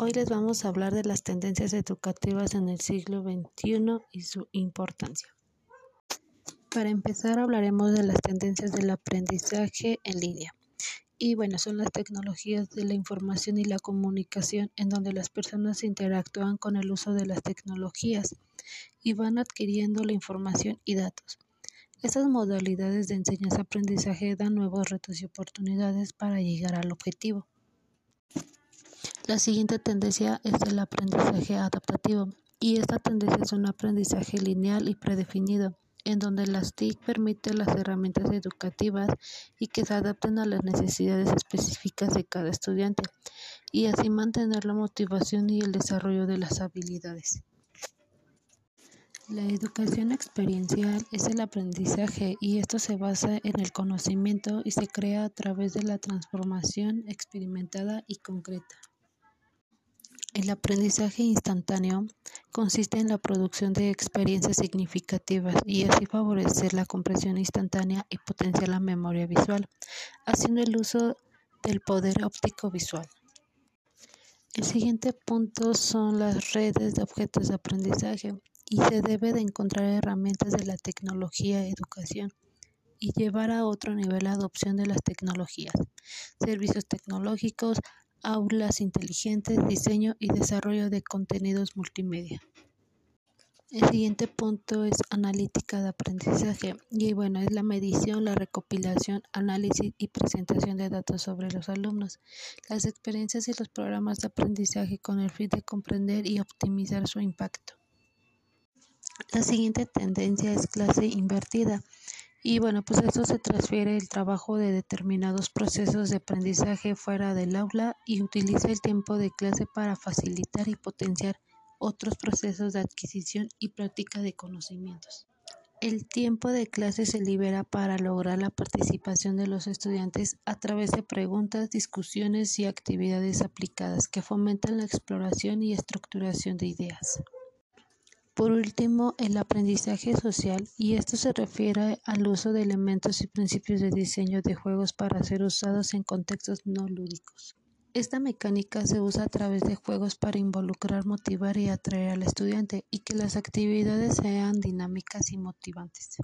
Hoy les vamos a hablar de las tendencias educativas en el siglo XXI y su importancia. Para empezar hablaremos de las tendencias del aprendizaje en línea. Y bueno, son las tecnologías de la información y la comunicación en donde las personas interactúan con el uso de las tecnologías y van adquiriendo la información y datos. Estas modalidades de enseñanza-aprendizaje dan nuevos retos y oportunidades para llegar al objetivo. La siguiente tendencia es el aprendizaje adaptativo y esta tendencia es un aprendizaje lineal y predefinido en donde las TIC permiten las herramientas educativas y que se adapten a las necesidades específicas de cada estudiante y así mantener la motivación y el desarrollo de las habilidades. La educación experiencial es el aprendizaje y esto se basa en el conocimiento y se crea a través de la transformación experimentada y concreta. El aprendizaje instantáneo consiste en la producción de experiencias significativas y así favorecer la comprensión instantánea y potenciar la memoria visual, haciendo el uso del poder óptico visual. El siguiente punto son las redes de objetos de aprendizaje y se debe de encontrar herramientas de la tecnología educación y llevar a otro nivel la adopción de las tecnologías, servicios tecnológicos, aulas inteligentes, diseño y desarrollo de contenidos multimedia. El siguiente punto es analítica de aprendizaje y bueno, es la medición, la recopilación, análisis y presentación de datos sobre los alumnos, las experiencias y los programas de aprendizaje con el fin de comprender y optimizar su impacto. La siguiente tendencia es clase invertida y bueno, pues esto se transfiere el trabajo de determinados procesos de aprendizaje fuera del aula y utiliza el tiempo de clase para facilitar y potenciar otros procesos de adquisición y práctica de conocimientos. El tiempo de clase se libera para lograr la participación de los estudiantes a través de preguntas, discusiones y actividades aplicadas que fomentan la exploración y estructuración de ideas. Por último, el aprendizaje social, y esto se refiere al uso de elementos y principios de diseño de juegos para ser usados en contextos no lúdicos. Esta mecánica se usa a través de juegos para involucrar, motivar y atraer al estudiante y que las actividades sean dinámicas y motivantes.